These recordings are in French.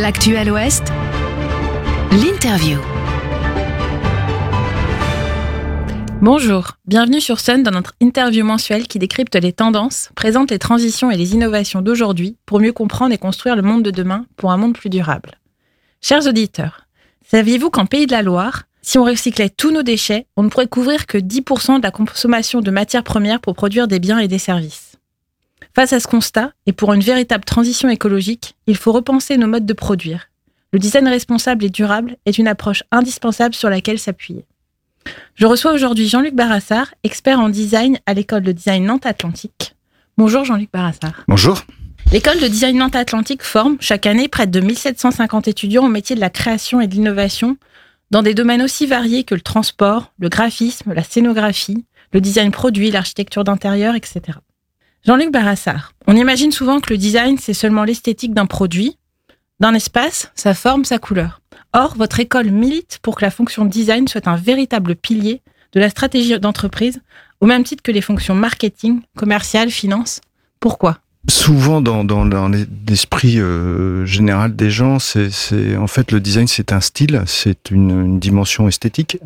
L'actuel Ouest, l'interview. Bonjour, bienvenue sur Sun dans notre interview mensuelle qui décrypte les tendances, présente les transitions et les innovations d'aujourd'hui pour mieux comprendre et construire le monde de demain pour un monde plus durable. Chers auditeurs, saviez-vous qu'en Pays de la Loire, si on recyclait tous nos déchets, on ne pourrait couvrir que 10% de la consommation de matières premières pour produire des biens et des services? Face à ce constat, et pour une véritable transition écologique, il faut repenser nos modes de produire. Le design responsable et durable est une approche indispensable sur laquelle s'appuyer. Je reçois aujourd'hui Jean-Luc Barassard, expert en design à l'école de design Nantes Atlantique. Bonjour Jean-Luc Barassard. Bonjour. L'école de design Nantes Atlantique forme chaque année près de 1750 étudiants au métier de la création et de l'innovation dans des domaines aussi variés que le transport, le graphisme, la scénographie, le design produit, l'architecture d'intérieur, etc. Jean-Luc Barassard, on imagine souvent que le design, c'est seulement l'esthétique d'un produit, d'un espace, sa forme, sa couleur. Or, votre école milite pour que la fonction design soit un véritable pilier de la stratégie d'entreprise, au même titre que les fonctions marketing, commercial, finance. Pourquoi? Souvent dans, l'esprit euh, général des gens, c'est en fait le design c'est un style, c'est une, dimension esthétique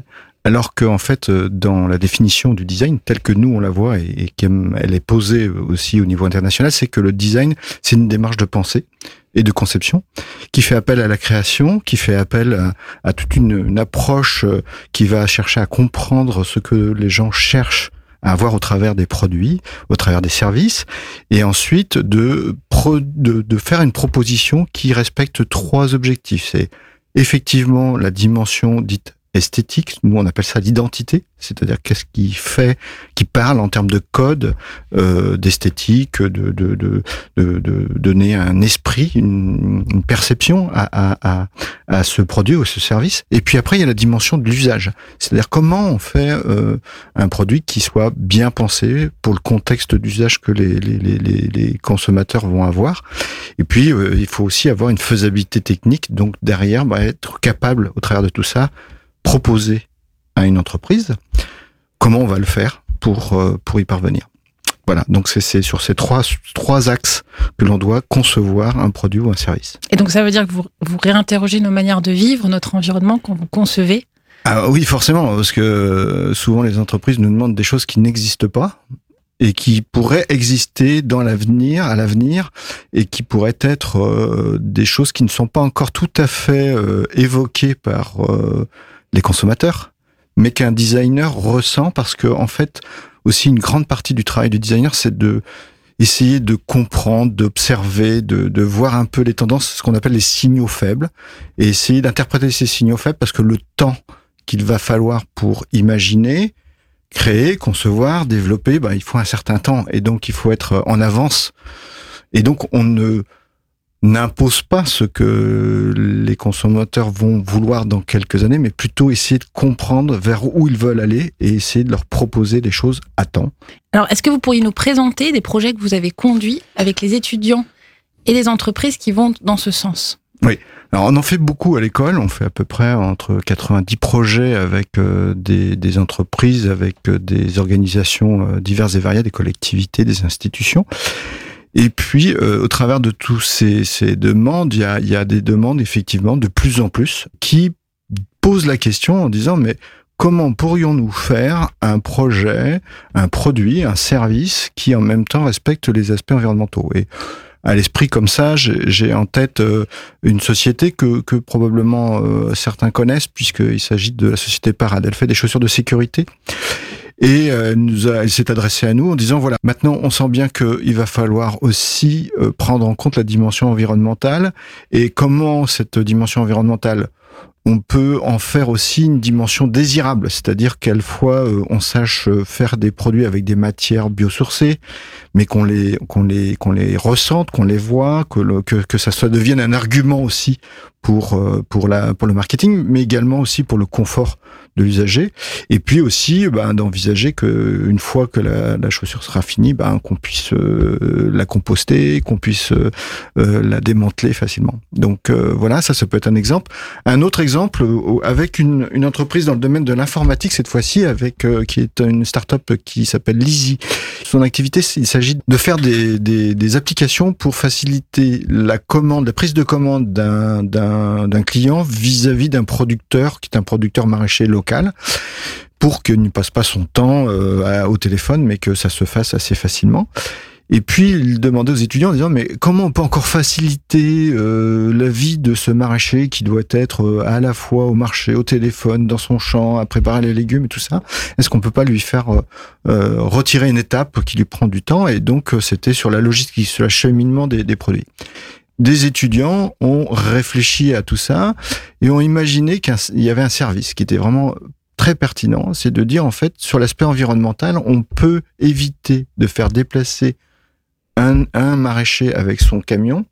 alors qu'en fait, euh, dans la définition du design, telle que nous on la voit et, qu'elle est posée aussi au niveau international, c'est que le design, c'est une démarche de pensée et de conception qui fait appel à la création, qui fait appel à, toute une, approche euh, qui va chercher à comprendre ce que les gens cherchent à avoir au travers des produits, au travers des services, et ensuite de, de, de faire une proposition qui respecte trois objectifs. C'est effectivement la dimension dite esthétique. Nous, on appelle ça l'identité, c'est-à-dire qu'est-ce qui fait, qui parle en termes de code, euh, d'esthétique, de, de, de, de, donner un esprit, une, perception à, à, à, ce produit ou ce service. Et puis après, il y a la dimension de l'usage, c'est-à-dire comment on fait euh, un produit qui soit bien pensé pour le contexte d'usage que les, les, les, les, consommateurs vont avoir. Et puis, euh, il faut aussi avoir une faisabilité technique, donc derrière, bah, être capable, au travers de tout ça, proposer à une entreprise comment on va le faire pour, euh, pour y parvenir. Voilà, donc c'est sur ces trois, trois axes que l'on doit concevoir un produit ou un service. Et donc ça veut dire que vous, vous réinterrogez nos manières de vivre, notre environnement quand vous concevez? Ah oui, forcément, parce que souvent les entreprises nous demandent des choses qui n'existent pas et qui pourraient exister dans l'avenir, à l'avenir, et qui pourraient être euh, des choses qui ne sont pas encore tout à fait euh, évoquées par les consommateurs, mais qu'un designer ressent parce que en fait aussi une grande partie du travail du designer c'est de essayer de comprendre, d'observer, de, de voir un peu les tendances, ce qu'on appelle les signaux faibles, et essayer d'interpréter ces signaux faibles parce que le temps qu'il va falloir pour imaginer, créer, concevoir, développer, ben, il faut un certain temps, et donc il faut être en avance. Et donc on ne n'impose pas ce que les consommateurs vont vouloir dans quelques années, mais plutôt essayer de comprendre vers où ils veulent aller et essayer de leur proposer des choses à temps. Alors, est-ce que vous pourriez nous présenter des projets que vous avez conduits avec les étudiants et les entreprises qui vont dans ce sens? Oui. Alors, on en fait beaucoup à l'école. On fait à peu près entre 90 projets avec euh, des, des, entreprises, avec euh, des organisations euh, diverses et variées, des collectivités, des institutions. Et puis, euh, au travers de tous ces, ces demandes, il y a, y a des demandes effectivement de plus en plus qui posent la question en disant mais comment pourrions-nous faire un projet, un produit, un service qui en même temps respecte les aspects environnementaux? Et à l'esprit comme ça, j'ai en tête euh, une société que, que probablement euh, certains connaissent puisqu'il s'agit de la société Parade. Elle fait des chaussures de sécurité et euh, nous a, elle s'est adressée à nous en disant voilà, maintenant on sent bien qu'il va falloir aussi euh, prendre en compte la dimension environnementale. Et comment cette dimension environnementale on peut en faire aussi une dimension désirable, c'est-à-dire qu'elle fois euh, on sache faire des produits avec des matières biosourcées, mais qu'on les qu'on les qu'on les ressente, qu'on les voit, que, le, que que ça soit devienne un argument aussi pour pour la pour le marketing, mais également aussi pour le confort de l'usager. Et puis aussi ben, d'envisager que une fois que la, chaussure sera finie, ben, qu'on puisse euh, la composter, qu'on puisse euh, euh, la démanteler facilement. Donc voilà, ça, ça peut être un exemple. Un autre exemple exemple avec une, entreprise dans le domaine de l'informatique cette fois-ci, avec qui est une start-up qui s'appelle Lizzy. Son activité, il s'agit de faire des, applications pour faciliter la commande, la prise de commande d'un d'un client vis-à-vis d'un producteur qui est un producteur maraîcher local pour qu'il ne passe pas son temps euh, au téléphone, mais que ça se fasse assez facilement. Et puis il demandait aux étudiants en disant mais comment on peut encore faciliter euh, la vie de ce maraîcher qui doit être euh, à la fois au marché, au téléphone, dans son champ, à préparer les légumes et tout ça? Est-ce qu'on peut pas lui faire retirer une étape qui lui prend du temps? Et donc c'était sur la logistique, sur l'acheminement des, des produits. Des étudiants ont réfléchi à tout ça et ont imaginé qu'il y avait un service qui était vraiment très pertinent, c'est de dire en fait sur l'aspect environnemental, on peut éviter de faire déplacer un, maraîcher avec son camion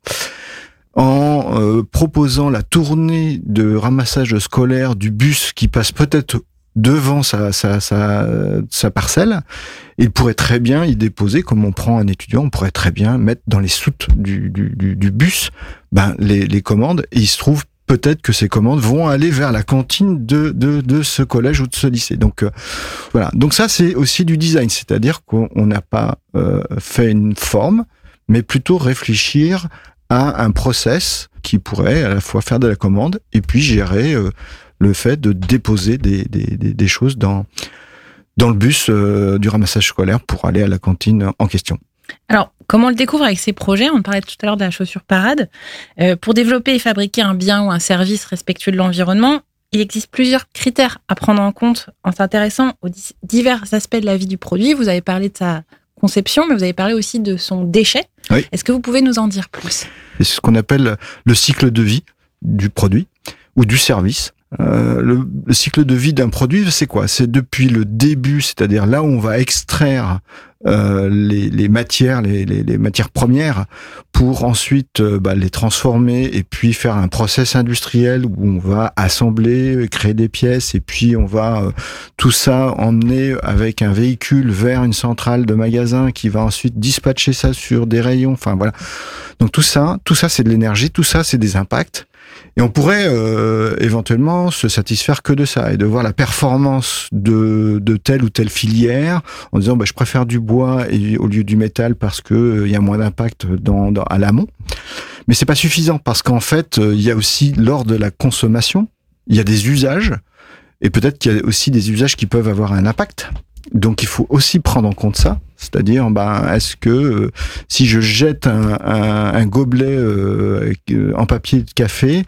en euh, proposant la tournée de ramassage scolaire du bus qui passe peut-être devant sa, parcelle, il pourrait très bien y déposer, comme on prend un étudiant, on pourrait très bien mettre dans les soutes du, bus ben, les, les commandes, et il se trouve peut-être que ces commandes vont aller vers la cantine de, de, de ce collège ou de ce lycée. Donc euh, voilà. Donc ça, c'est aussi du design, c'est-à-dire qu'on n'a pas euh, fait une forme, mais plutôt réfléchir à un process qui pourrait à la fois faire de la commande et puis gérer euh, le fait de déposer des, des, des, choses dans dans le bus du ramassage scolaire pour aller à la cantine en question. Alors, comment on le découvre avec ces projets? On parlait tout à l'heure de la chaussure parade. Euh, pour développer et fabriquer un bien ou un service respectueux de l'environnement, il existe plusieurs critères à prendre en compte en s'intéressant aux divers aspects de la vie du produit. Vous avez parlé de sa conception, mais vous avez parlé aussi de son déchet. Est-ce que vous pouvez nous en dire plus? C'est ce qu'on appelle le cycle de vie du produit ou du service. Euh, le, le, cycle de vie d'un produit, c'est quoi? C'est depuis le début, c'est-à-dire là où on va extraire euh, les, matières, les, matières premières, pour ensuite euh, bah, les transformer et puis faire un process industriel où on va assembler, créer des pièces et puis on va euh, tout ça emmener avec un véhicule vers une centrale de magasin qui va ensuite dispatcher ça sur des rayons. Enfin voilà. Donc tout ça, tout ça c'est de l'énergie, tout ça c'est des impacts. Et on pourrait euh, éventuellement se satisfaire que de ça et de voir la performance de, de telle ou telle filière en disant bah, je préfère du bois au lieu du métal parce que euh, il y a moins d'impact dans, dans, à l'amont. Mais c'est pas suffisant parce qu'en fait euh, il y a aussi lors de la consommation il y a des usages et peut-être qu'il y a aussi des usages qui peuvent avoir un impact. Donc il faut aussi prendre en compte ça. C'est-à-dire, ben, est-ce que euh, si je jette un, un, un gobelet euh, en papier de café,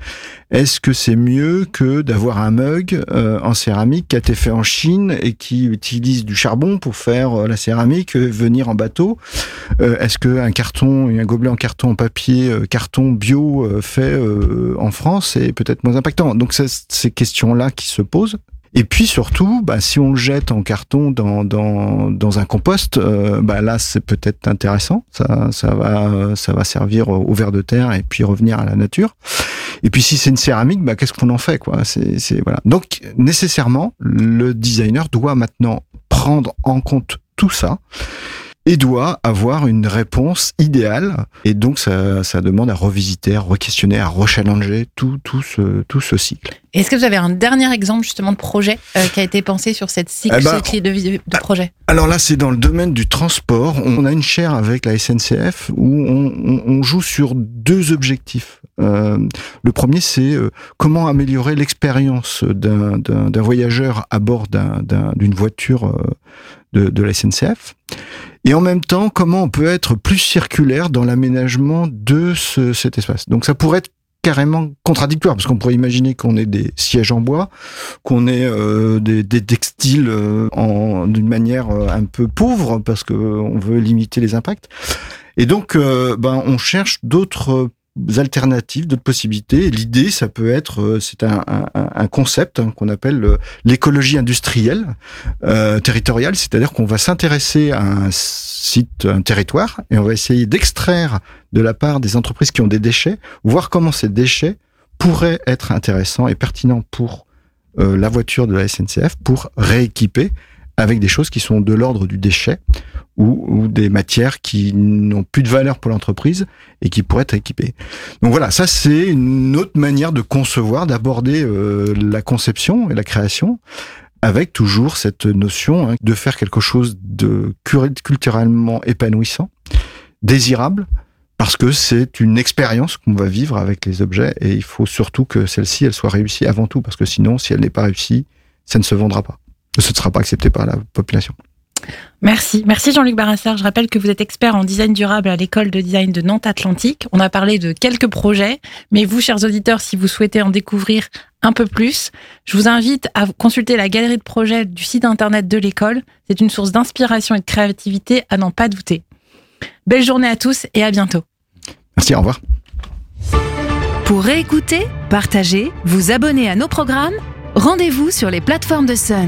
est-ce que c'est mieux que d'avoir un mug euh, en céramique qui a été fait en Chine et qui utilise du charbon pour faire la céramique venir en bateau? Est-ce que un carton, un gobelet en carton en papier, carton bio fait en France est peut-être moins impactant? Donc c'est ces questions-là qui se posent. Et puis surtout, bah, si on le jette en carton dans, dans, dans un compost, euh, bah, là c'est peut-être intéressant. Ça, ça, va, ça va servir au ver de terre et puis revenir à la nature. Et puis si c'est une céramique, bah, qu'est-ce qu'on en fait quoi? C'est, voilà. Donc nécessairement, le designer doit maintenant prendre en compte tout ça et doit avoir une réponse idéale. Et donc, ça, ça demande à revisiter, à re-questionner, à rechallenger tout, tout, ce, tout ce cycle. Est-ce que vous avez un dernier exemple justement de projet euh, qui a été pensé sur cette cycle eh ben, de, de projet? Alors là, c'est dans le domaine du transport. On a une chaire avec la SNCF où on, joue sur deux objectifs. Euh, le premier, c'est euh, comment améliorer l'expérience d'un voyageur à bord d'une voiture de, la SNCF. Et en même temps, comment on peut être plus circulaire dans l'aménagement de ce, cet espace? Donc ça pourrait être carrément contradictoire parce qu'on pourrait imaginer qu'on ait des sièges en bois, qu'on ait euh, des, textiles euh, d'une manière euh, un peu pauvre parce que on veut limiter les impacts. Et donc, ben, on cherche d'autres alternatives, d'autres possibilités. L'idée, ça peut être, euh, c'est un, concept hein, qu'on appelle euh, l'écologie industrielle euh, territoriale, c'est-à-dire qu'on va s'intéresser à un site, un territoire, et on va essayer d'extraire de la part des entreprises qui ont des déchets, voir comment ces déchets pourraient être intéressants et pertinents pour la voiture de la SNCF pour rééquiper avec des choses qui sont de l'ordre du déchet ou, des matières qui n'ont plus de valeur pour l'entreprise et qui pourraient être équipées. Donc voilà, ça c'est une autre manière de concevoir, d'aborder euh, la conception et la création avec toujours cette notion hein, de faire quelque chose de culturellement épanouissant, désirable, parce que c'est une expérience qu'on va vivre avec les objets et il faut surtout que celle-ci, elle soit réussie avant tout, parce que sinon, si elle n'est pas réussie, ça ne se vendra pas. Ce ne sera pas accepté par la population. Merci. Merci Jean-Luc Barassard. Je rappelle que vous êtes expert en design durable à l'école de design de Nantes Atlantique. On a parlé de quelques projets, mais vous, chers auditeurs, si vous souhaitez en découvrir un peu plus, je vous invite à consulter la galerie de projets du site internet de l'école. C'est une source d'inspiration et de créativité à n'en pas douter. Belle journée à tous et à bientôt. Merci, au revoir. Pour réécouter, partager, vous abonner à nos programmes, rendez-vous sur les plateformes de Sun.